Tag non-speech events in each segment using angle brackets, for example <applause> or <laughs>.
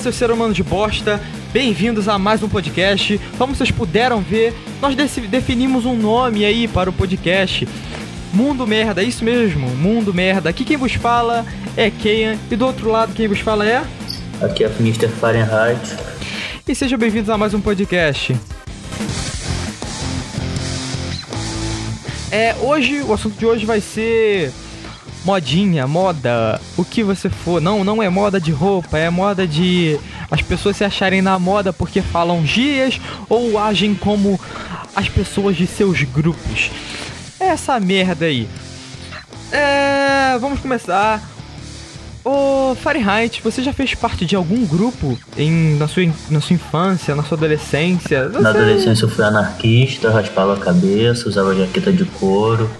seus seres humanos de bosta, bem-vindos a mais um podcast. Como vocês puderam ver, nós definimos um nome aí para o podcast. Mundo Merda, isso mesmo, Mundo Merda. Aqui quem vos fala é Keian e do outro lado quem vos fala é. Aqui é o Mr. Fahrenheit. E sejam bem-vindos a mais um podcast. É, hoje, o assunto de hoje vai ser modinha, moda, o que você for. Não, não é moda de roupa, é moda de as pessoas se acharem na moda porque falam gírias ou agem como as pessoas de seus grupos. É essa merda aí. É, vamos começar. Ô Fahrenheit, você já fez parte de algum grupo em, na, sua, na sua infância, na sua adolescência? Você... Na adolescência eu fui anarquista, raspava a cabeça, usava jaqueta de couro.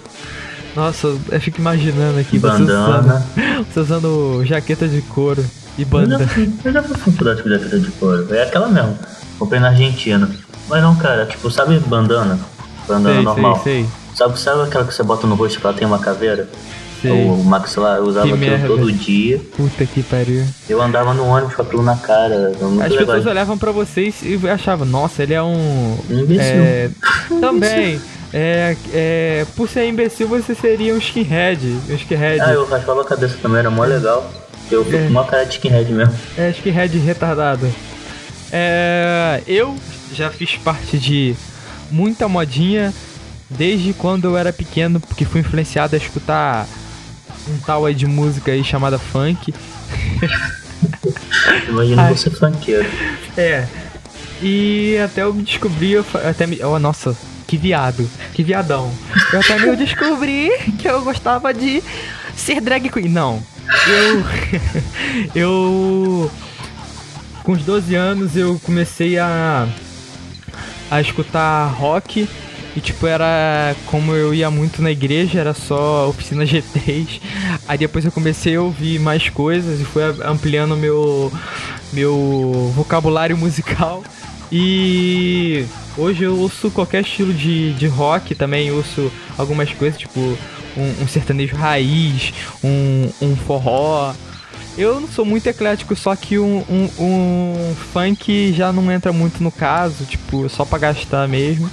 Nossa, eu fico imaginando aqui Bandana. você usando, <laughs> você usando jaqueta de couro e banda. Eu já, fui, eu já fui faculdade com jaqueta de couro. É aquela mesmo. Comprei na Argentina. Mas não, cara, tipo, sabe bandana? Bandana sei, normal. Sei, sei. Sabe, sabe aquela que você bota no rosto que ela tem uma caveira? Sei. O maxilar, eu usava Que aquilo merda. todo dia. Puta que pariu. Eu andava no ônibus com aquilo na cara. Muito As legal. pessoas olhavam pra vocês e achavam, nossa, ele é um. Um imbecil. É, também. <laughs> É, é, por ser imbecil, você seria um skinhead. Um skinhead. Ah, eu raspava a cabeça também, era mó legal. Eu fui É. com uma cara de skinhead mesmo. É, skinhead retardado. É, eu já fiz parte de muita modinha desde quando eu era pequeno, porque fui influenciado a escutar um tal aí de música aí chamada funk. <laughs> Imagina você funkeiro. É. E até eu me descobri, eu até me, oh, nossa, que viado, que viadão. Eu até me descobri que eu gostava de ser drag queen. Não. Eu <laughs> eu com os 12 anos eu comecei a a escutar rock e tipo era como eu ia muito na igreja, era só oficina G3. Aí depois eu comecei a ouvir mais coisas e fui ampliando meu meu vocabulário <laughs> musical. E hoje eu ouço qualquer estilo de, de rock, também ouço algumas coisas, tipo um, um sertanejo raiz, um, um forró. Eu não sou muito eclético, só que um, um, um funk já não entra muito no caso, tipo, só pra gastar mesmo.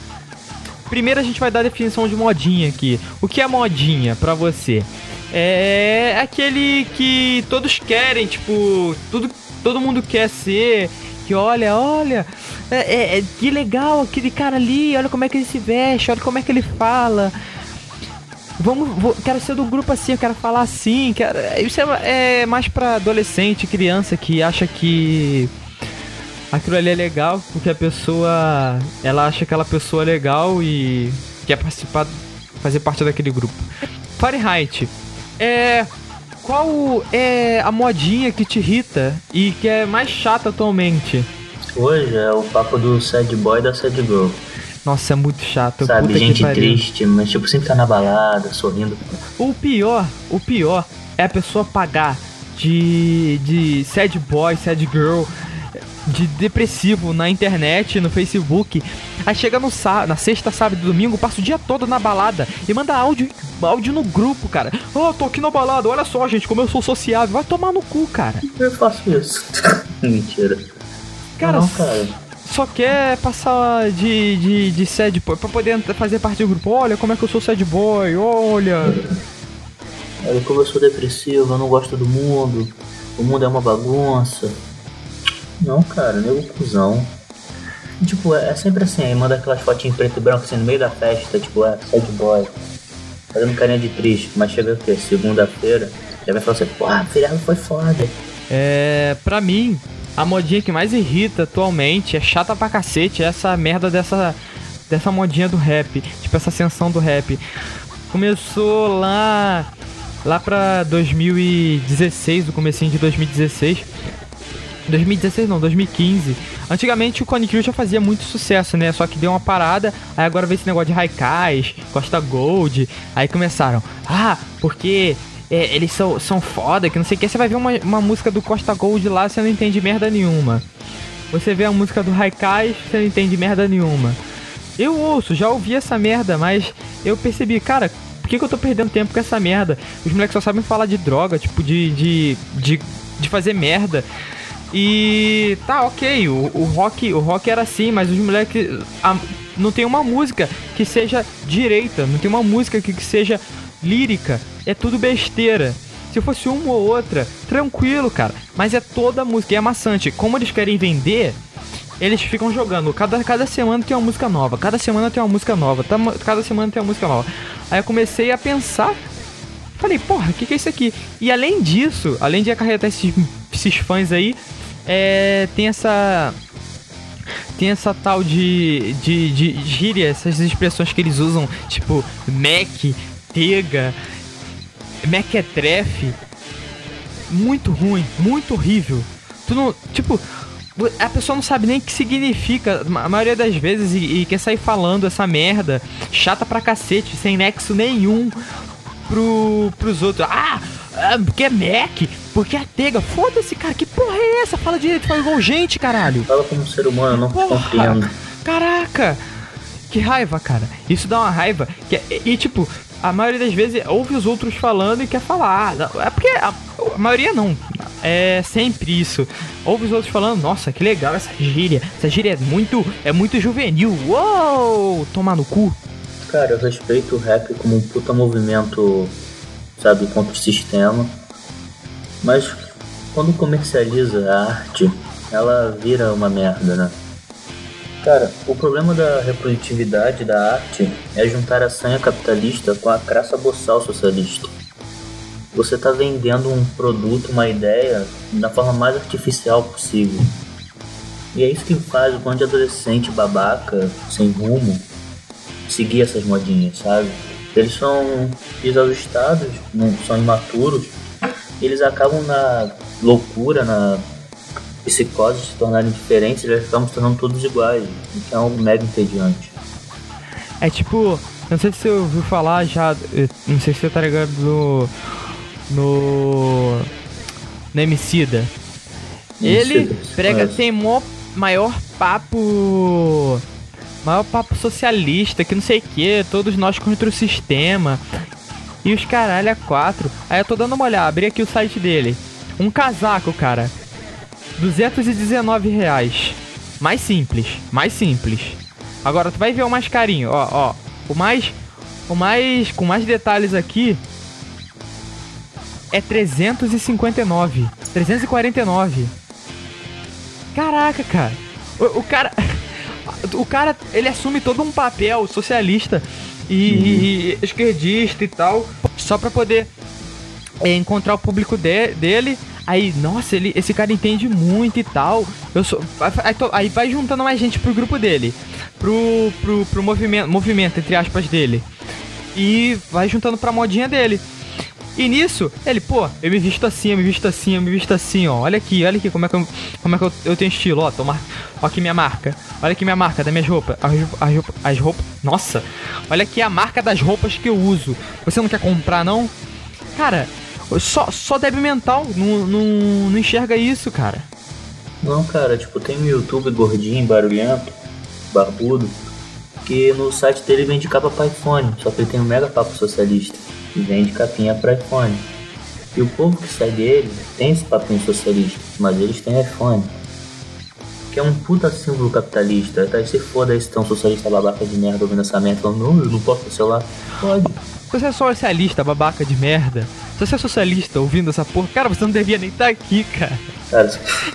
Primeiro a gente vai dar a definição de modinha aqui. O que é modinha pra você? É aquele que todos querem, tipo, tudo, todo mundo quer ser. Que olha, olha, é, é- é- que legal aquele cara ali, olha como é que ele se veste, olha como é que ele fala. Vamos, vou- quero ser do grupo assim, eu quero falar assim, quero, isso é, é mais pra adolescente, criança que acha que aquilo ali é legal porque a pessoa, ela acha aquela pessoa legal e quer participar, fazer parte daquele grupo. Fahrenheit, é qual é a modinha que te irrita e que é mais chata atualmente? Hoje é o papo do sad boy e da sad girl. Nossa, é muito chato. Sabe, puta gente triste, mas tipo, sempre tá na balada, sorrindo. O pior, o pior é a pessoa pagar de, de sad boy, sad girl, de depressivo na internet, no Facebook. Aí chega no na sexta, sábado e domingo, passa o dia todo na balada e manda áudio, áudio no grupo, cara. Ó, tô aqui na balada, olha só, gente, como eu sou sociável. Vai tomar no cu, cara. Eu faço isso. <laughs> Mentira. Cara, não, cara. só quer passar de, de, de sad boy pra poder fazer parte do grupo. Olha como é que eu sou sad boy, olha. Olha, como eu sou depressivo, eu não gosto do mundo. O mundo é uma bagunça. Não, cara, nego cuzão. Tipo, é, é sempre assim, aí manda aquelas fotinhas preto e branco assim no meio da festa, tipo, é, sad boy. Fazendo carinha de triste, mas chega o quê? Segunda-feira, já vai falar assim, pô, feriado foi foda. É, pra mim, a modinha que mais irrita atualmente é chata pra cacete, é essa merda dessa dessa modinha do rap, tipo essa ascensão do rap. Começou lá lá pra 2016, o comecinho de 2016. 2016 não, 2015. Antigamente o Crew já fazia muito sucesso, né? Só que deu uma parada, aí agora veio esse negócio de Raikais, Costa Gold, aí começaram, ah, porque é, eles são, são foda, que não sei o que, você vai ver uma, uma música do Costa Gold lá, você não entende merda nenhuma. Você vê a música do Raikais, você não entende merda nenhuma. Eu ouço, já ouvi essa merda, mas eu percebi, cara, por que, que eu tô perdendo tempo com essa merda? Os moleques só sabem falar de droga, tipo, de, de, de, de fazer merda. E tá, ok, o, o rock o rock era assim, mas os moleques. Não tem uma música que seja direita, não tem uma música que, que seja lírica. É tudo besteira. Se fosse uma ou outra, tranquilo, cara. Mas é toda música, e é maçante. Como eles querem vender, eles ficam jogando. Cada, cada semana tem uma música nova. Cada semana tem uma música nova. Cada semana tem uma música nova. Aí eu comecei a pensar. Falei, porra, o que, que é isso aqui? E além disso, além de acarretar esses, esses fãs aí, é, tem essa. Tem essa tal de, de, de gíria, essas expressões que eles usam, tipo Mac, Tega, Mequetrefe. Muito ruim, muito horrível. Tu não. Tipo, a pessoa não sabe nem o que significa a maioria das vezes e, e, quer sair falando essa merda chata pra cacete, sem nexo nenhum pro, pros outros. Ah, ah porque é Mac, porque é Tega. Foda-se, cara, que porra é essa? Fala direito, fala igual gente, caralho. Fala como ser humano, não porra, compreendo. Caraca, que raiva, cara. Isso dá uma raiva. Que, é, e, e tipo, a maioria das vezes ouve os outros falando e quer falar. É porque a, a, maioria não. É sempre isso. Ouve os outros falando, nossa, que legal essa gíria. Essa gíria é muito, é muito juvenil. Uou! Tomar no cu. Cara, eu respeito o rap como um puta movimento, sabe, contra o sistema. Mas quando comercializa a arte, ela vira uma merda, né? Cara, o problema da reprodutividade da arte é juntar a sanha capitalista com a crassa boçal socialista. Você está vendendo um produto, uma ideia, da forma mais artificial possível. E é isso que faz o bando de adolescente babaca, sem rumo, seguir essas modinhas, sabe? Eles são desajustados, são imaturos, eles acabam na loucura, na psicoses se tornarem diferentes, eles acabam se tornando todos iguais. Então é algo mega entediante. É tipo, não sei se você ouviu falar já, não sei se você tá ligado no. no. no Emicida. Ele prega, mas... tem mó, maior papo. Maior papo socialista, que não sei o que, todos nós contra o sistema. E os caralho a quatro. Aí eu tô dando uma olhada, abri aqui o site dele. Um casaco, cara. 219 reais. Mais simples, mais simples. Agora tu vai ver o mais carinho, ó, ó. O mais, o mais, com mais detalhes aqui é 359, 349. Caraca, cara. O, o cara, <laughs> o cara, ele assume todo um papel socialista e, uhum. e esquerdista e tal, só para poder é, encontrar o público de, dele Aí, nossa, ele, esse cara entende muito e tal. Eu sou. Aí, aí vai juntando mais gente pro grupo dele. Pro, pro, pro movimento, movimento, entre aspas, dele. E vai juntando pra modinha dele. E nisso, ele, pô, eu me visto assim, eu me visto assim, eu me visto assim, ó. Olha aqui, olha aqui como é que eu, como é que eu, eu tenho estilo, ó. Toma, ó aqui minha marca. Olha aqui minha marca das minhas roupas. As, as, as roupas. Nossa! Olha aqui a marca das roupas que eu uso. Você não quer comprar, não? Cara, só, só débil mental, não, não, não enxerga isso, cara. Não, cara, tipo, tem um YouTube gordinho, barulhento, barbudo, que no site dele vende capa pra iPhone, só que ele tem um mega papo socialista e vende capinha pra iPhone. E o povo que segue ele tem esse papinho socialista, mas eles têm iPhone. Que é um puta símbolo capitalista. Tá, se foda esse tão socialista babaca de merda ouvindo essa merda falando, não, eu não posso ter celular. Pode. Você é socialista, babaca de merda. Se você é socialista ouvindo essa porra, cara, você não devia nem estar tá aqui, cara.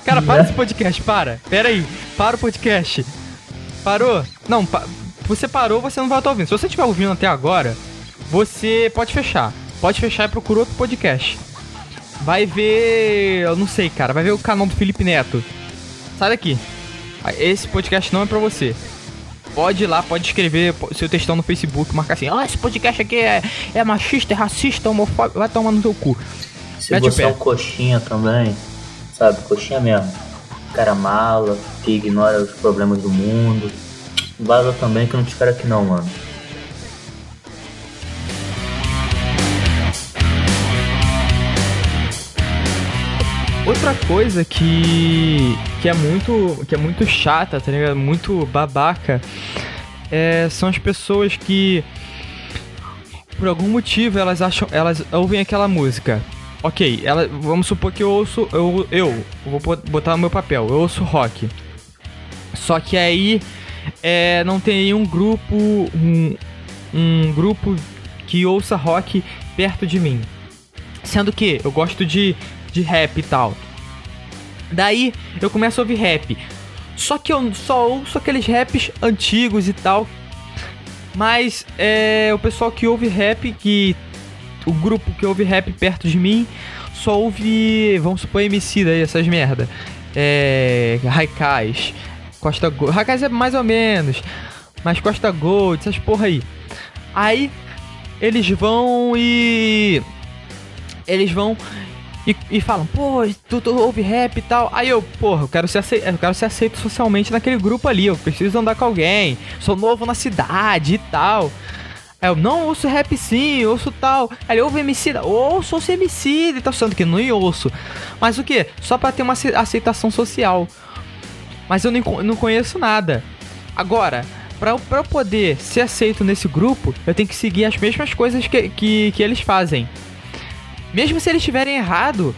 Cara, <laughs> para esse podcast, para. Pera aí, para o podcast. Parou? Não, pa você parou, você não vai estar ouvindo. Se você estiver ouvindo até agora, você pode fechar. Pode fechar e procura outro podcast. Vai ver. Eu não sei, cara. Vai ver o canal do Felipe Neto. Sai daqui. Esse podcast não é pra você pode ir lá, pode escrever seu textão no Facebook, marcar assim, ah, esse podcast aqui é, é machista, é racista, homofóbico, vai tomar no seu cu. Se Mete você é um coxinha também, sabe, coxinha mesmo, cara mala, que ignora os problemas do mundo, vaza também que não te espera aqui não, mano. Outra coisa que que é muito que é muito chata, tá ligado? Muito babaca. É, são as pessoas que por algum motivo elas acham, elas ouvem aquela música. ok, ela, vamos supor que eu ouço, eu, eu vou botar no meu papel, eu ouço rock. Só que aí é, não tem um grupo, um, um grupo que ouça rock perto de mim. Sendo que eu gosto de, de rap e tal. Daí eu começo a ouvir rap. Só que eu só ouço aqueles raps antigos e tal. Mas é, o pessoal que ouve rap, que. O grupo que ouve rap perto de mim, só ouve. Vamos supor MC daí, essas merda. É. Raikais. Costa Gold. Raikais é mais ou menos. Mas Costa Gold, essas porra aí. Aí eles vão e. Eles vão e, e falam, pô, tu, tu ouve rap e tal. Aí eu, porra, eu quero, ser aceito, eu quero ser aceito socialmente naquele grupo ali. Eu preciso andar com alguém. Sou novo na cidade e tal. Aí eu, não, ouço rap sim, ouço tal. Aí ele ouve MC, ouço, ouço MC e tal. Sendo que não ouço. Mas o que? Só pra ter uma aceitação social. Mas eu não, não conheço nada. Agora, pra, pra eu poder ser aceito nesse grupo, eu tenho que seguir as mesmas coisas que, que, que eles fazem. Mesmo se eles estiverem errado,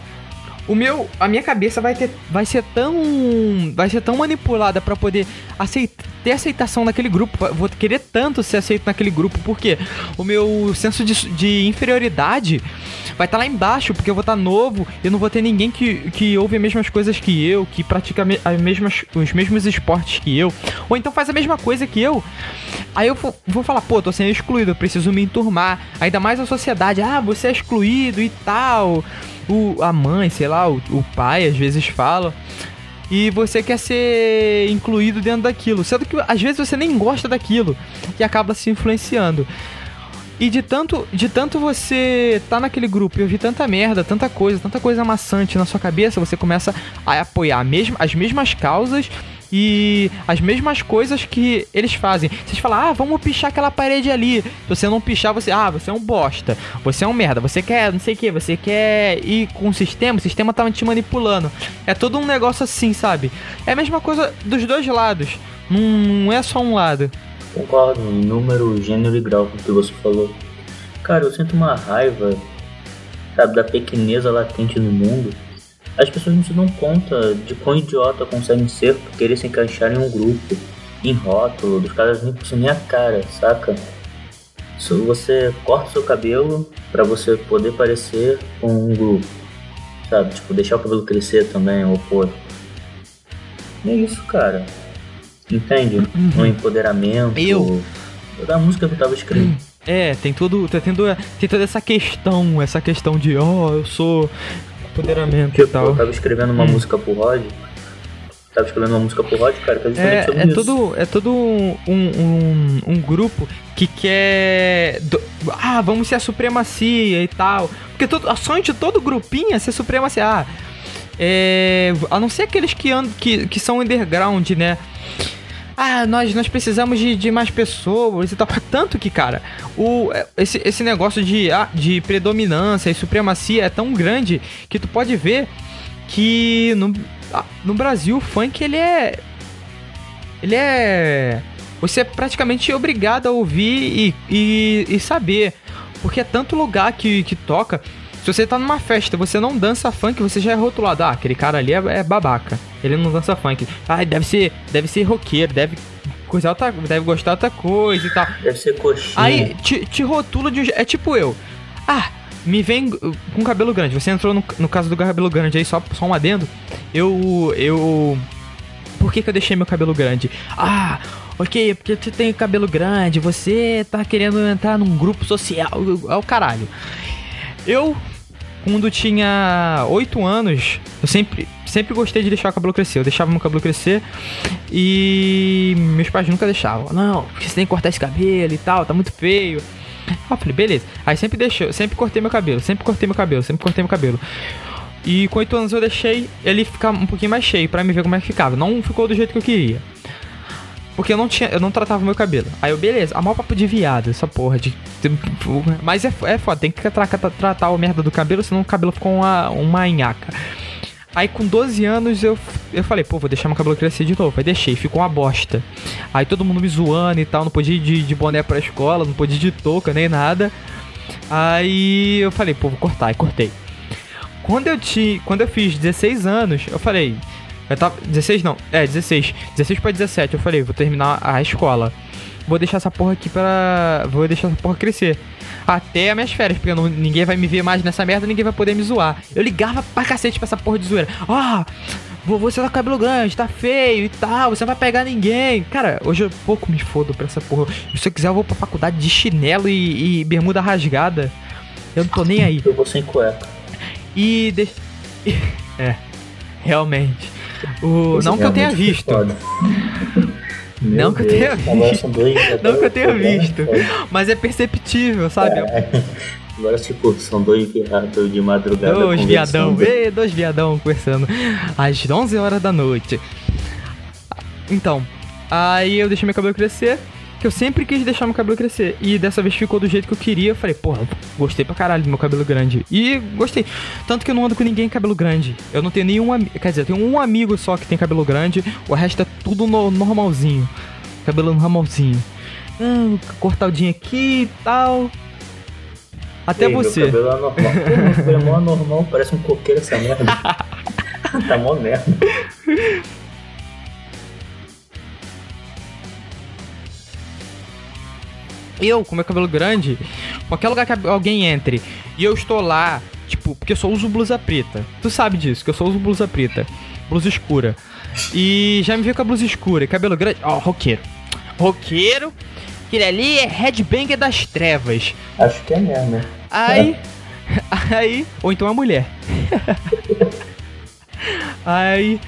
o meu, a minha cabeça vai ter, vai ser tão, vai ser tão manipulada para poder aceitar, ter aceitação naquele grupo. Vou querer tanto ser aceito naquele grupo porque o meu senso de, de inferioridade vai estar tá lá embaixo porque eu vou estar tá novo, eu não vou ter ninguém que, que ouve as mesmas coisas que eu, que pratica as mesmas, os mesmos esportes que eu, ou então faz a mesma coisa que eu. Aí eu vou, vou falar, pô, tô sendo excluído, eu preciso me enturmar. Ainda mais a sociedade, ah, você é excluído e tal o, a mãe, sei lá, o, o pai às vezes fala e você quer ser incluído dentro daquilo, sendo que às vezes você nem gosta daquilo e acaba se influenciando. E de tanto, de tanto você tá naquele grupo e ouvir tanta merda, tanta coisa, tanta coisa amassante na sua cabeça, você começa a apoiar mesmo, as mesmas causas e as mesmas coisas que eles fazem. Vocês falam, ah, vamos pichar aquela parede ali. Se você não pichar, você, ah, você é um bosta, você é um merda, você quer não sei o que, você quer ir com o sistema, o sistema tá te manipulando. É todo um negócio assim, sabe? É a mesma coisa dos dois lados, não, não é só um lado. Concordo, número, gênero e grau com o que você falou. Cara, eu sinto uma raiva, sabe, da pequeneza latente no mundo as pessoas não se dão conta de quão idiota conseguem ser por querer se encaixar em um grupo, em rótulo, dos caras nem por nem a cara, saca? Você corta seu cabelo para você poder parecer com um grupo, sabe? Tipo, deixar o cabelo crescer também, ou pôr. é isso, cara. Entende? Uhum. Um empoderamento. Eu. Da música que eu tava escrevendo. É, tem tudo, tá tendo, tem toda essa questão, essa questão de, ó, oh, eu sou empoderamento tipo, e tal. Eu tava escrevendo uma hum. música pro Rod. Tava escrevendo uma música pro Rod, cara, é justamente é, sobre é isso. Todo, é todo um, um, um grupo que quer. Do, ah, vamos ser a supremacia e tal. Porque todo, a sonho de todo grupinho é ser supremacia. Ah, é, a não ser aqueles que, and, que, que são underground, né? Ah, nós, nós precisamos de, de mais pessoas e tal. Tanto que, cara, o, esse, esse negócio de, ah, de predominância e supremacia é tão grande que tu pode ver que no, ah, no Brasil o funk ele é. Ele é. Você é praticamente obrigado a ouvir e, e, e saber. Porque é tanto lugar que, que toca se você tá numa festa você não dança funk, você já é rotulado. Ah, aquele cara ali é, é babaca. Ele não dança funk. Ah, deve ser, deve ser roqueiro, deve coisa outra, deve gostar outra coisa e tal. Deve ser coxinha. Aí te, te rotula de um É tipo eu. Ah, me vem com cabelo grande. Você entrou no, no caso do cabelo grande aí, só, só um adendo. Eu. Eu. Por que, que eu deixei meu cabelo grande? Ah, ok, porque você tem cabelo grande, você tá querendo entrar num grupo social. É o caralho. Eu quando tinha 8 anos, eu sempre, sempre gostei de deixar o cabelo crescer. Eu deixava meu cabelo crescer e meus pais nunca deixavam. Não, você tem que cortar esse cabelo e tal, tá muito feio. Eu falei, beleza. Aí sempre deixei, sempre cortei meu cabelo, sempre cortei meu cabelo, sempre cortei meu cabelo. E com 8 anos eu deixei ele ficar um pouquinho mais cheio para me ver como é que ficava. Não ficou do jeito que eu queria. Porque eu não tinha, eu não tratava meu cabelo. Aí eu, beleza, a maior papo de viado, essa porra de. Mas é, é foda, tem que tra tratar, tratar o merda do cabelo, senão o cabelo ficou uma, uma nhaca. Aí com 12 anos eu, eu falei, pô, vou deixar meu cabelo crescer de novo. Aí deixei, ficou uma bosta. Aí todo mundo me zoando e tal, não podia ir de, de boné pra escola, não podia ir de touca nem nada. Aí eu falei, pô, vou cortar, e cortei. quando eu ti, quando eu fiz 16 anos, eu falei, eu tava 16 não, é 16, 16 para 17, eu falei, vou terminar a escola. Vou deixar essa porra aqui pra. Vou deixar essa porra crescer. Até as minhas férias, porque não, ninguém vai me ver mais nessa merda, ninguém vai poder me zoar. Eu ligava pra cacete pra essa porra de zoeira. Ah, você tá com cabelo grande, tá feio e tal, você não vai pegar ninguém. Cara, hoje eu pouco me fodo pra essa porra. Se eu quiser, eu vou pra faculdade de chinelo e, e bermuda rasgada. Eu não tô nem aí. Eu vou sem cueca. E. De... <laughs> é, realmente. O... Não que eu tenha visto. <laughs> Não que eu tenha visto. Não que eu tenha visto. Mas é perceptível, sabe? É. Agora, tipo, são dois viados de madrugada. Dois viadão, e dois viadão conversando às 11 horas da noite. Então, aí eu deixei meu cabelo crescer. Que eu sempre quis deixar meu cabelo crescer. E dessa vez ficou do jeito que eu queria. Eu falei, porra, gostei pra caralho do meu cabelo grande. E gostei. Tanto que eu não ando com ninguém cabelo grande. Eu não tenho nenhum amigo. Quer dizer, eu tenho um amigo só que tem cabelo grande. O resto é tudo no normalzinho. Cabelo normalzinho. Ah, cortadinho aqui e tal. Até Ei, você. <laughs> Meu cabelo é normal. Pô, meu cabelo é normal, parece um coqueiro essa merda. <laughs> tá mó merda. Eu, com meu cabelo grande, qualquer lugar que alguém entre e eu estou lá, tipo, porque eu só uso blusa preta. Tu sabe disso, que eu só uso blusa preta. Blusa escura. E já me viu com a blusa escura e cabelo grande. Ó, oh, roqueiro. Roqueiro. Aquele ali é headbanger das trevas. Acho que é mesmo. Aí. <laughs> Aí. Ou então é mulher. <laughs> aí.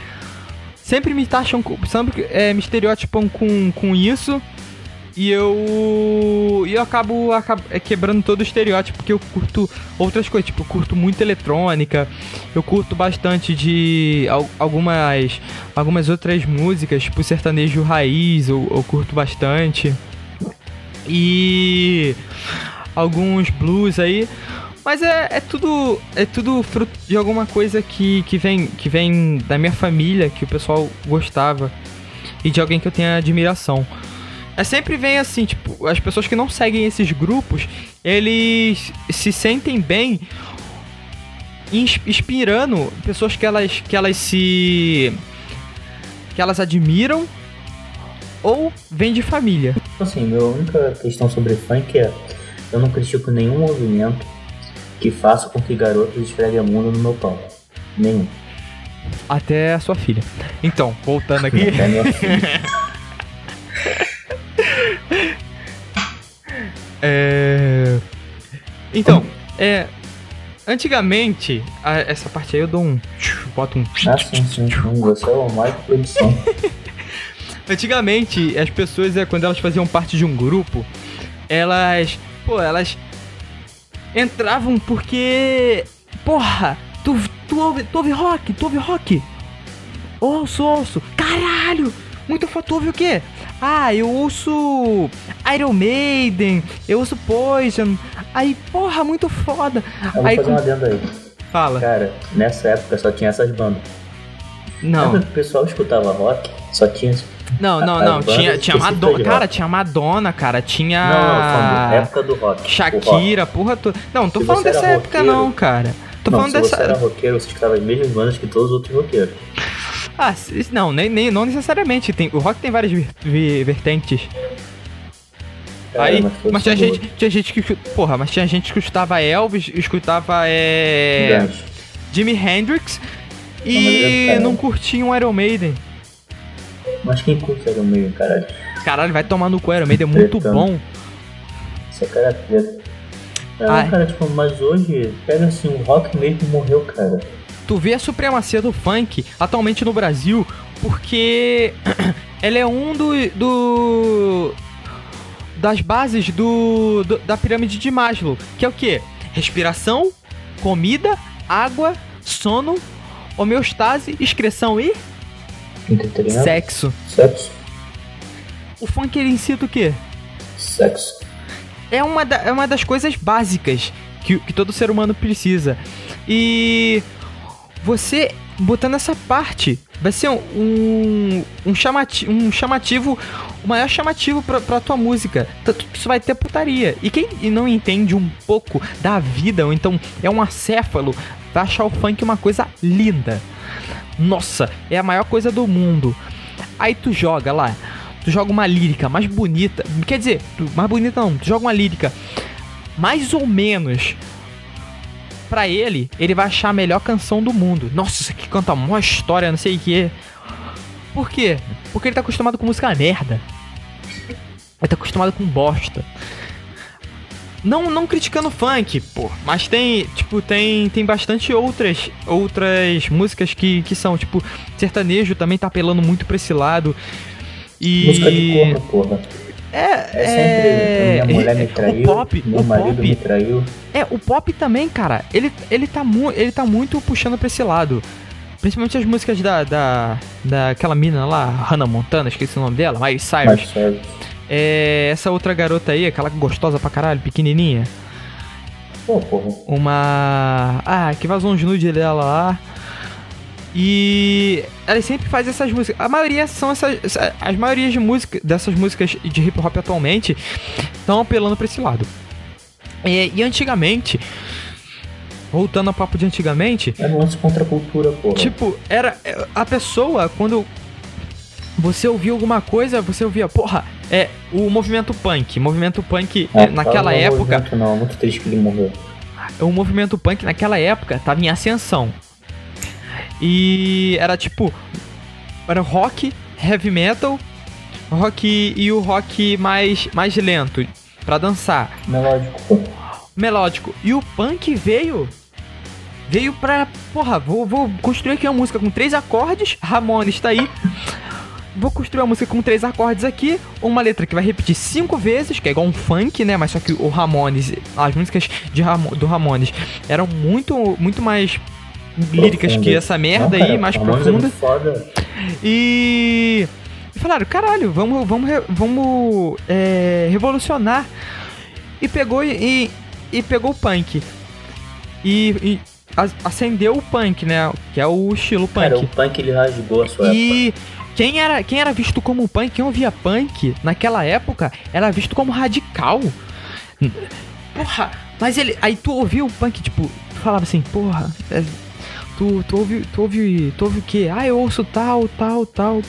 Sempre me taxam. Sempre é, me estereotipam com, com isso. E eu. E eu acabo, acabo é, quebrando todo o estereótipo, porque eu curto outras coisas. Tipo, eu curto muito eletrônica. Eu curto bastante de algumas. Algumas outras músicas, tipo sertanejo raiz, eu, eu curto bastante. E. Alguns blues aí. Mas é, é tudo é tudo fruto de alguma coisa que, que, vem, que vem da minha família, que o pessoal gostava. E de alguém que eu tenho admiração. É sempre vem assim, tipo, as pessoas que não seguem esses grupos, eles se sentem bem inspirando pessoas que elas que elas se que elas admiram ou vêm de família. Assim, minha única questão sobre funk é eu não critico nenhum movimento que faça com que garotos esfreguem a mundo no meu pau. Nenhum. Até a sua filha. Então, voltando aqui. Até minha filha. <laughs> É... Então, é... Antigamente, a, essa parte aí eu dou um... Boto um... Ah, sim, sim, sim. Você é o mais produção. <laughs> Antigamente, as pessoas, é, quando elas faziam parte de um grupo, elas... Pô, elas... Entravam porque... Porra! Tu, tu, ouve, tu ouve rock? Tu ouve rock? Ouço, ouço. Caralho! Muito foda. Tu ouve o quê? Ah, eu ouço Iron Maiden, eu ouço Poison. Aí, porra, muito foda. Eu aí, vou fazer com... uma adendo aí. Fala. Cara, nessa época só tinha essas bandas. Não. <laughs> O pessoal escutava rock? Só tinha. Não, não, não. Tinha, tinha Madonna. Cara, tinha Madonna, cara. Tinha. Não, não, época do rock. Shakira, rock. porra toda. Não, não tô Se falando dessa época, roqueiro, não, cara. Tô não, falando se dessa. Você era roqueiro, você escutava as mesmas bandas que todos os outros roqueiros. Ah, não, nem, nem, não necessariamente. Tem, o rock tem várias vertentes. Aí, mas, mas tinha, gente, tinha gente que. Porra, mas tinha gente que escutava Elvis, escutava é. Jimi Hendrix e não, não curtia um Iron Maiden. Mas quem curte Iron Maiden, caralho? Caralho, vai tomar no cu, Iron Maiden é muito bom. Esse cara é preto. Não, cara, tipo, mas hoje, pega assim, o rock mesmo morreu, cara tu vê a supremacia do funk atualmente no Brasil, porque <clears throat> ela é um do, do das bases do, do, da pirâmide de Maslow, que é o que? Respiração, comida, água, sono, homeostase, excreção e sexo. Sexo. O funk ele incita o quê? Sexo. É uma, da, é uma das coisas básicas que, que todo ser humano precisa. E você botando essa parte vai ser um, um, chamativo, um chamativo, o maior chamativo pra, pra tua música. Isso vai ter putaria. E quem não entende um pouco da vida, ou então é um acéfalo, vai achar o funk uma coisa linda. Nossa, é a maior coisa do mundo. Aí tu joga lá, tu joga uma lírica mais bonita, quer dizer, mais bonita não, tu joga uma lírica mais ou menos para ele, ele vai achar a melhor canção do mundo. Nossa, isso aqui canta uma história, não sei o que. Por quê? Porque ele tá acostumado com música merda. Ele tá acostumado com bosta. Não, não criticando funk, pô, mas tem, tipo, tem, tem bastante outras outras músicas que, que são, tipo, sertanejo também tá apelando muito pra esse lado. E... Música de corno, porra. É, É sempre é, minha mulher é, me o traiu, pop, meu o marido pop, me traiu. é, o pop também, cara, ele, ele, tá, mu ele tá muito puxando pra esse lado. Principalmente as músicas da, da, daquela mina lá, Hannah Montana, esqueci o nome dela, Miley Cyrus. Mas sério. É, essa outra garota aí, aquela gostosa pra caralho, pequenininha. Porra. Uma. Ah, que vazou um nude dela lá. E ela sempre faz essas músicas. A maioria são essas. essa- As maiorias de música, dessas músicas de hip hop atualmente estão apelando pra esse lado. E, e antigamente, voltando ao papo de antigamente, É um lance contra a cultura, porra. Tipo, era. A pessoa, quando você ouvia alguma coisa, você ouvia, porra, é o movimento punk. Movimento punk É, naquela no época. Não, muito triste que ele morreu. O movimento punk naquela época tava em ascensão. E era tipo. Era rock, heavy metal, rock e o rock mais, mais lento pra dançar. Melódico, melódico. E o punk veio. Veio pra. Porra, vou, vou construir aqui uma música com três acordes. Ramones tá aí. Vou construir uma música com três acordes aqui. Uma letra que vai repetir cinco vezes, que é igual um funk, né? Mas só que o Ramones, as músicas de Ramo, do Ramones eram muito, muito mais líricas que Profundas. essa merda Não, cara, aí, mais profunda. E e falaram, caralho, vamos, vamos, vamos é, revolucionar. E pegou e, e, pegou o punk. E, e acendeu o punk, né? Que é o estilo punk. Cara, o punk ele rasgou a sua época. E quem era, quem era visto como punk, quem ouvia punk naquela época, era visto como radical. Porra, mas ele. Aí tu ouvia o punk, tipo, tu falava assim, porra, é, tu, tu, ouve, tu, ouve, tu ouve o quê? Ah, eu ouço tal, tal, tal.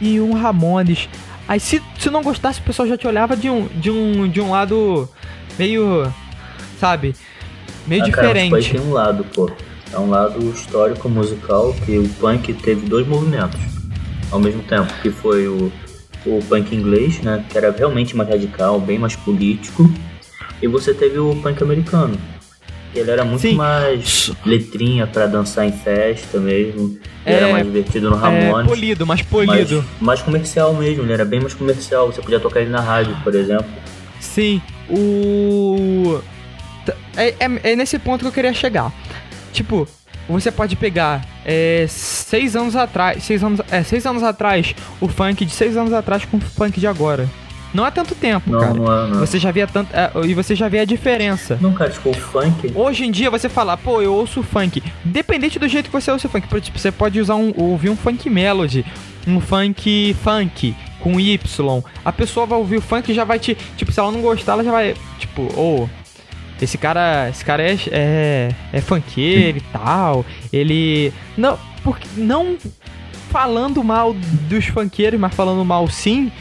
E um Ramones. Aí se, se não gostasse, o pessoal já te olhava de um, de um, de um lado meio. Sabe? Meio Ah, cara, mas diferente. tem um lado, pô. É um lado histórico musical que o punk teve dois movimentos ao mesmo tempo, que foi o, o punk inglês, né, que era realmente mais radical, bem mais político, e você teve o punk americano, ele era muito Sim. mais letrinha pra dançar em festa mesmo, ele É, era mais divertido no É, Ramones. polido, mais mais, polido. mais comercial mesmo, ele era bem mais comercial. Você podia tocar ele na rádio, por exemplo. Sim, o. É, é, é nesse ponto que eu queria chegar. Tipo, você pode pegar é, seis anos atrás. Seis anos, é, seis anos atrás, o funk de seis anos atrás com o funk de agora. Não é tanto tempo, Não, cara. não é, não. Você já via tanto. é, e você já vê a diferença. Tipo, o funk. Hoje em dia você fala, pô, eu ouço funk. Dependente do jeito que você ouça funk. Tipo, você pode usar um, ouvir um funk melody, um funk funk com Y. A pessoa vai ouvir o funk e já vai te. Tipo, se ela não gostar, ela já vai. Tipo, ô. esse cara. Esse cara é, é, é funkeiro e tal. Ele. Não. Porque. Não falando mal dos funkeiros, mas falando mal sim.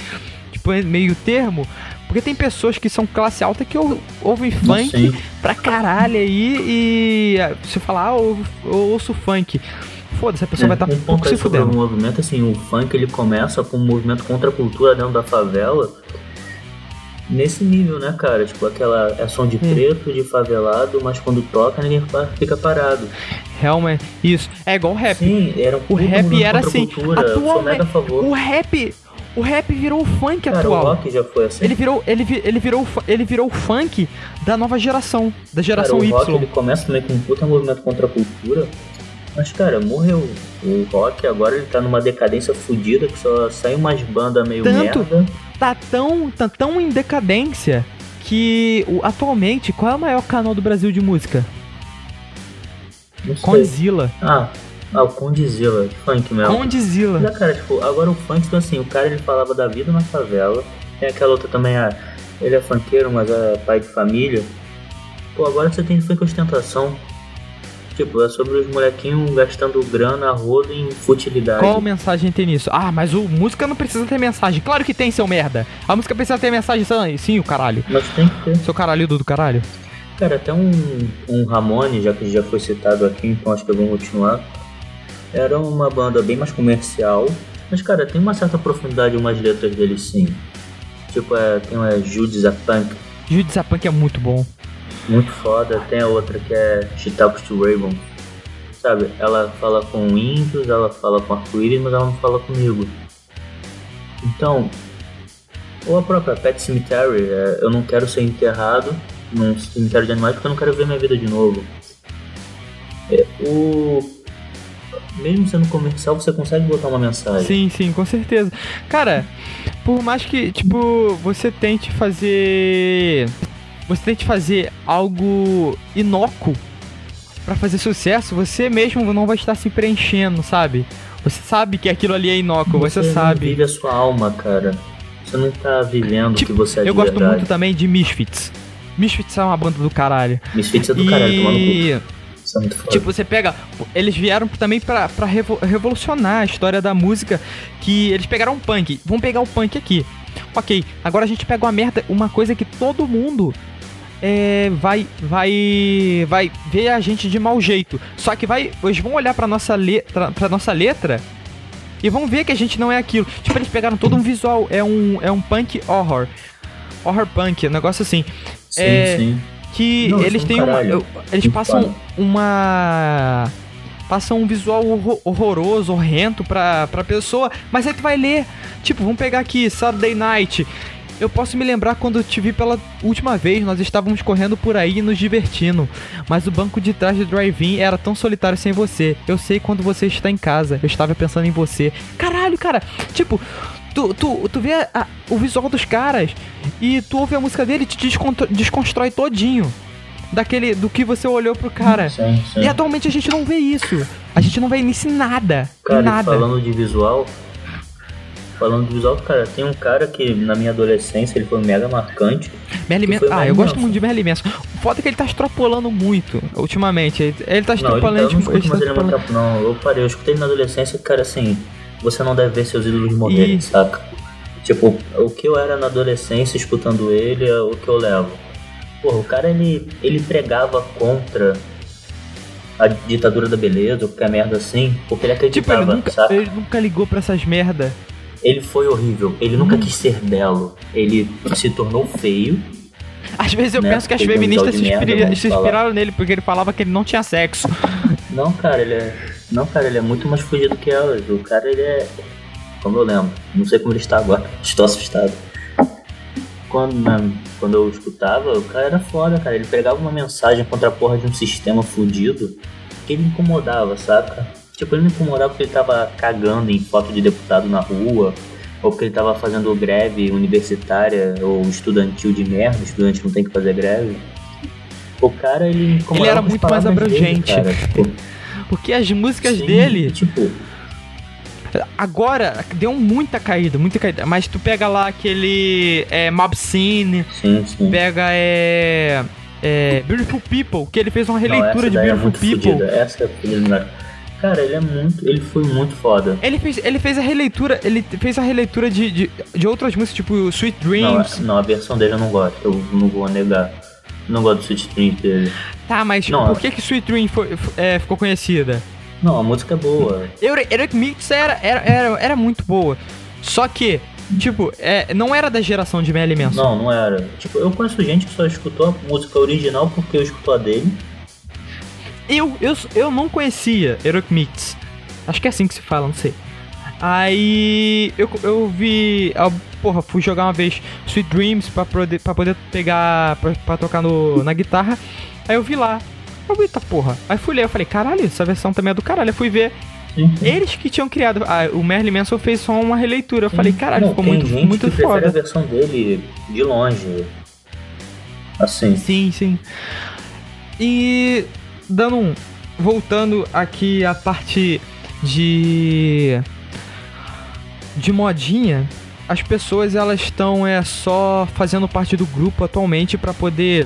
Tipo, é meio termo. Porque tem pessoas que são classe alta que ou- ouvem funk Sim. pra caralho aí e se falar, ah, eu, eu ouço funk. Foda-se, a pessoa vai estar um tá pouco ponto se sobre o fudendo. movimento, assim, o funk ele começa com um movimento contra a cultura dentro da favela. Nesse nível, né, cara? Tipo, aquela é som de Hum. preto, de favelado, mas quando toca ninguém fica parado. Realmente, isso. É igual o rap. Sim, era um O rap era assim. Cultura. Eu sou mega a Atualmente, favor. o rap. O rap virou o funk Cara, o atual. rock já foi assim. Ele virou, ele, ele, virou, o ele virou o funk da nova geração, da Cara, geração o Y. rock ele começa também com um puta movimento contra a cultura. Mas, cara, morreu. O rock agora ele tá numa decadência fodida que só sai umas bandas meio Tanto- merda. Tá tão, tá tão em decadência que o- atualmente, qual é o maior canal do Brasil de música? Não. Condzilla. Ah, ah, o Condizila, funk mesmo. Condzilla. Mas, cara, tipo, agora o funk, então assim, o cara ele falava da vida na favela. Tem aquela outra também, ah, ele é funkeiro, mas é pai de família. Pô, agora você tem funk ostentação. Tipo, é sobre os molequinhos gastando grana, rodo em futilidade. Qual mensagem tem nisso? Ah, mas o música não precisa ter mensagem. Claro que tem, seu merda. A música precisa ter mensagem, sim, o caralho. Mas tem que ter. Seu caralho do caralho. Cara, até um, um Ramone, já que já foi citado aqui, então acho que eu vou continuar. Era uma banda bem mais comercial, mas cara, tem uma certa profundidade em umas letras deles sim. Tipo, é, tem uma Judas a Punk. Judas a Punk é muito bom. Muito foda. Tem a outra que é She Talks to Raven. Sabe, ela fala com índios, ela fala com arco-íris, mas ela não fala comigo. Então, ou a própria Pet Cemetery, é, eu não quero ser enterrado num cemitério de animais porque eu não quero ver minha vida de novo. É, o mesmo sendo comercial, você consegue botar uma mensagem. Sim, sim, com certeza. Cara, por mais que, tipo, você tente fazer. Você tente fazer algo inócuo para fazer sucesso, você mesmo não vai estar se preenchendo, sabe? Você sabe que aquilo ali é inócuo, você, você sabe. Você vive a sua alma, cara. Você não tá vivendo tipo, o que você é Eu gosto verdade. muito também de Misfits. Misfits é uma banda do caralho. Misfits é do e... caralho, tomando cu. É tipo, você pega. Eles vieram também pra, pra revolucionar a história da música. Que eles pegaram um punk. Vamos pegar o punk aqui. Ok, agora a gente pega uma merda, uma coisa que todo mundo é, vai vai vai ver a gente de mau jeito. Só que vai, eles vão olhar para nossa letra, para nossa letra e vão ver que a gente não é aquilo. Tipo, eles pegaram todo um visual, é um é um punk horror. Horror punk, um negócio assim. Sim, é, sim que Não, eles têm uma, eles passam uma passam um visual horroroso, horrendo pra, pra pessoa, mas aí tu vai ler, tipo, vamos pegar aqui, Saturday Night. Eu posso me lembrar quando eu te vi pela última vez, nós estávamos correndo por aí e nos divertindo, mas o banco de trás do drive-in era tão solitário sem você. Eu sei quando você está em casa, eu estava pensando em você. Caralho, cara, tipo, tu, tu, tu vê a, o visual dos caras e tu ouve a música dele e te desconstrói todinho daquele do que você olhou pro cara. Sim, sim. E atualmente a gente não vê isso. A gente não vê nisso nada. Cara, nada. falando de visual, falando de visual, cara, tem um cara que na minha adolescência ele foi mega marcante. Merlin Manson. Ah, eu gosto muito de Merlin Manson. O foda é que ele tá extrapolando muito ultimamente. Ele, ele tá extrapolando. Não, ele, tá, eu não escuto mais ele muito tempo, não. Eu parei, eu escutei ele na adolescência, cara, assim você não deve ver seus ídolos morrerem, e... saca? Tipo, o que eu era na adolescência escutando ele é o que eu levo. Porra, o cara ele, ele pregava contra a ditadura da beleza, qualquer merda assim, porque ele acreditava, tipo, ele nunca, saca? Ele nunca ligou pra essas merda. Ele foi horrível, ele nunca hum. quis ser belo, ele se tornou feio. Às vezes eu né? penso que as feministas se, inspira, se inspiraram nele, porque ele falava que ele não tinha sexo. Não, cara, ele é <laughs> não, cara, ele é muito mais fugido que elas. O cara, ele é. Como eu lembro. Não sei como ele está agora. <laughs> Estou assustado. Quando, né, quando eu escutava, o cara era foda, cara. Ele pegava uma mensagem contra a porra de um sistema fudido que ele incomodava, saca? Tipo, ele não incomodava porque ele tava cagando em foto de deputado na rua, ou porque ele tava fazendo greve universitária ou estudantil de merda, o estudante não tem que fazer greve. O cara, ele incomodava Ele era muito mais abrangente. Dele, cara. Tipo, porque as músicas Sim, dele. Tipo. Agora, deu muita caída, muita caída. Mas tu pega lá aquele. É, Mob Scene. Sim, sim. Pega é. É, Beautiful People, que ele fez uma releitura Não, de é Beautiful é People. Essa é a Cara, ele é muito. Ele foi muito foda. Ele fez, ele fez a releitura. Ele fez a releitura de, de, de outras músicas, tipo Sweet Dreams. Não, não, a versão dele eu não gosto, eu não vou negar. Não gosto do Sweet Dreams dele. Tá, mas não, por que que Sweet Dream foi, é, ficou conhecida? Não, a música é boa. Eric Mix era, era, era, era muito boa. Só que, tipo, é, não era da geração de Melly Manson. Não, não era. Tipo, eu conheço gente que só escutou a música original porque eu escutou a dele. Eu, eu, eu não conhecia Eric Mix. Acho que é assim que se fala, não sei. Aí eu, eu vi. Eu, porra, fui jogar uma vez Sweet Dreams pra poder, pra poder pegar. Pra, pra tocar no, na guitarra. Aí eu vi lá. Eu vi, tá porra. Aí fui ler, eu falei, caralho, essa versão também é do caralho. Eu fui ver. Sim. Eles que tinham criado. Ah, o Merlin Manson fez só uma releitura. Eu falei, caralho, Não, ficou muito, gente muito que foda. a versão dele de longe. Assim. Sim, sim. E dando um. Voltando aqui a parte de. De modinha, as pessoas elas estão é só fazendo parte do grupo atualmente para poder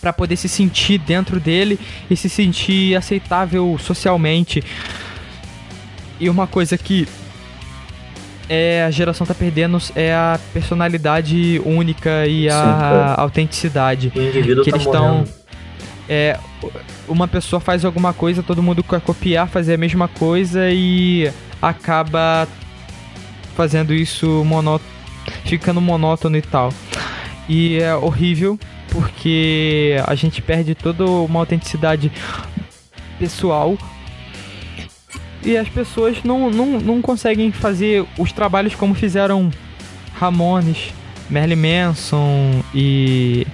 para poder se sentir dentro dele e se sentir aceitável socialmente. E uma coisa que é, a geração tá perdendo é a personalidade única e a Sim, autenticidade. O indivíduo que tá eles estão é, uma pessoa faz alguma coisa, todo mundo quer copiar, fazer a mesma coisa e acaba fazendo isso monó ficando monótono e tal. E é horrível porque a gente perde toda uma autenticidade pessoal e as pessoas não, não, não conseguem fazer os trabalhos como fizeram Ramones, Merlin Manson e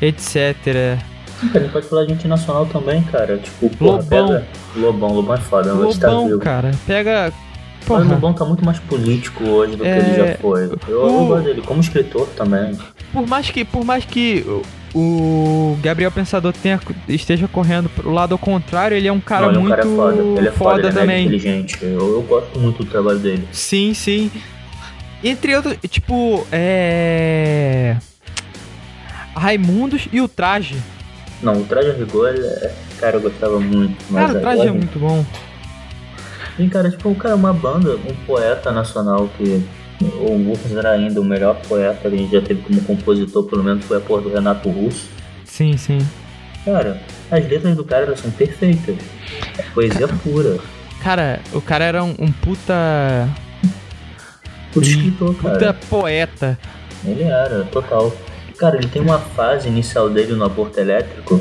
etc. Gente pode falar de gente nacional também, cara. Tipo, porra, Lobão. Pega... Lobão, Lobão é foda, Lobão, cara. Pega. Porra. Mas o Lobão tá muito mais político hoje do que é... ele já foi. Eu, o... eu gosto dele como escritor também. Por mais que, por mais que o Gabriel Pensador tenha, esteja correndo pro lado ao contrário, ele é um cara Não, muito é um cara foda. Ele é foda, foda ele também. É inteligente. Eu, eu gosto muito do trabalho dele. Sim, sim. Entre outros, tipo, é. Raimundos e o traje. Não, o traje a rigor, é... cara, eu gostava muito. cara, o traje é muito bom. Sim, cara, tipo, o cara é uma banda, um poeta nacional que o Lucas era ainda o melhor poeta que a gente já teve como compositor, pelo menos foi a porra do Renato Russo. Sim, sim. Cara, as letras do cara são perfeitas. É poesia cara, pura. Cara, o cara era um, um puta. Puta escritor, cara. Puta poeta. Ele era, total. Cara, ele tem uma fase inicial dele no aborto elétrico.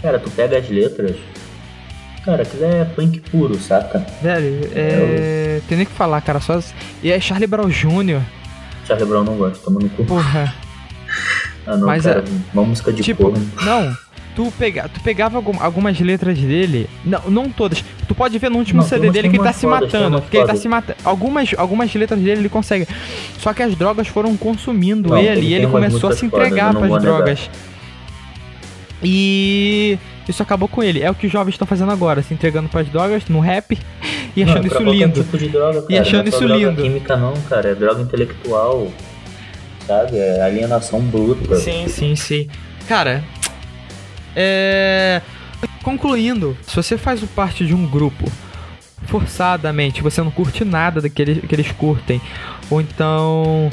Cara, tu pega as letras, Cara, aquilo é punk puro, saca? Velho, é. é... Tem nem que falar, cara. Só. E é Charlie Brown Jr. Charlie Brown não gosta, toma no cu. Porra. ah, não, Mas cara. É... Uma música de tipo, porra. Não. Tu, pega, tu pegava algumas letras dele, não, não todas. Tu pode ver no último não, CD dele que ele tá se matando. Que ele tá se matando. Algumas, algumas letras dele ele consegue. Só que as drogas foram consumindo não, ele, ele e ele começou a se entregar para as drogas. Negar. E isso acabou com ele. É o que os jovens estão fazendo agora, se entregando para as drogas no rap <laughs> e achando não, isso lindo. Tipo de droga, cara. E achando não é isso droga lindo. química não, cara, é droga intelectual. Sabe? É alienação bruta. Sim, sim, sim. Cara, é concluindo, se você faz parte de um grupo forçadamente, você não curte nada daqueles que eles curtem, ou então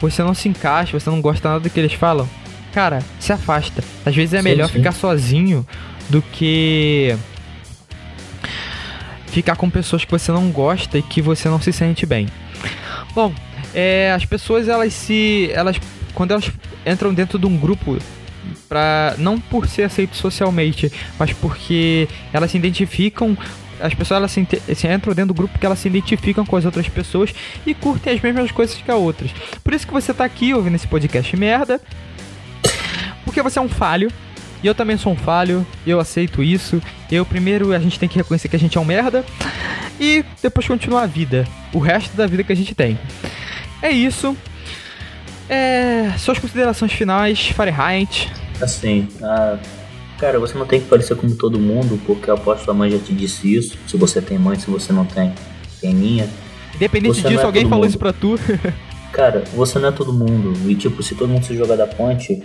você não se encaixa, você não gosta nada do que eles falam, cara, se afasta. Às vezes é sim, melhor sim. ficar sozinho do que ficar com pessoas que você não gosta e que você não se sente bem. Bom, é, as pessoas elas se elas quando elas entram dentro de um grupo para não por ser aceito socialmente, mas porque elas se identificam as pessoas elas se, se, entram dentro do grupo porque elas se identificam com as outras pessoas e curtem as mesmas coisas que as outras. Por isso que você tá aqui ouvindo esse podcast merda, porque você é um falho. E eu também sou um falho, eu aceito isso. Eu primeiro a gente tem que reconhecer que a gente é um merda e depois continuar a vida, o resto da vida que a gente tem. É isso. É, suas considerações finais, Fahrenheit. Assim, ah, cara, você não tem que parecer como todo mundo, porque eu aposto que a mãe já te disse isso. Se você tem mãe, se você não tem, tem minha. Independente você disso, é alguém falou mundo. isso pra tu. <laughs> cara, você não é todo mundo. E tipo, se todo mundo se jogar da ponte,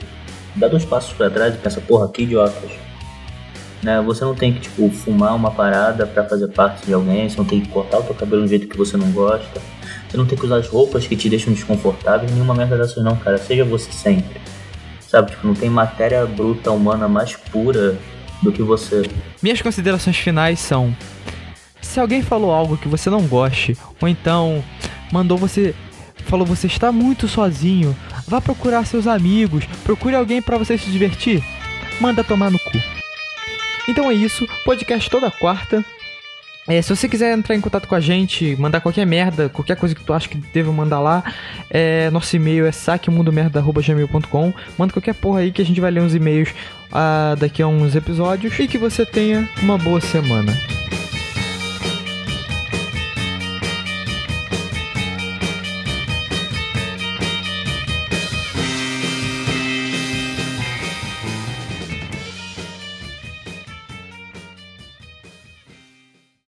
dá dois passos para trás e pensa, porra, que idiotas. Né? Você não tem que, tipo, fumar uma parada para fazer parte de alguém, você não tem que cortar o teu cabelo um jeito que você não gosta, você não tem que usar as roupas que te deixam desconfortável, nenhuma merda dessas não, cara, seja você sempre. Sabe, tipo, não tem matéria bruta humana mais pura do que você. Minhas considerações finais são: se alguém falou algo que você não goste, ou então mandou você falou você está muito sozinho, vá procurar seus amigos, procure alguém para você se divertir. Manda tomar no cu. Então é isso, podcast toda quarta. É, se você quiser entrar em contato com a gente, mandar qualquer merda, qualquer coisa que tu acha que deve mandar lá, é, nosso e-mail é saquemundomerda.gmail.com Manda qualquer porra aí que a gente vai ler uns e-mails ah, daqui a uns episódios e que você tenha uma boa semana.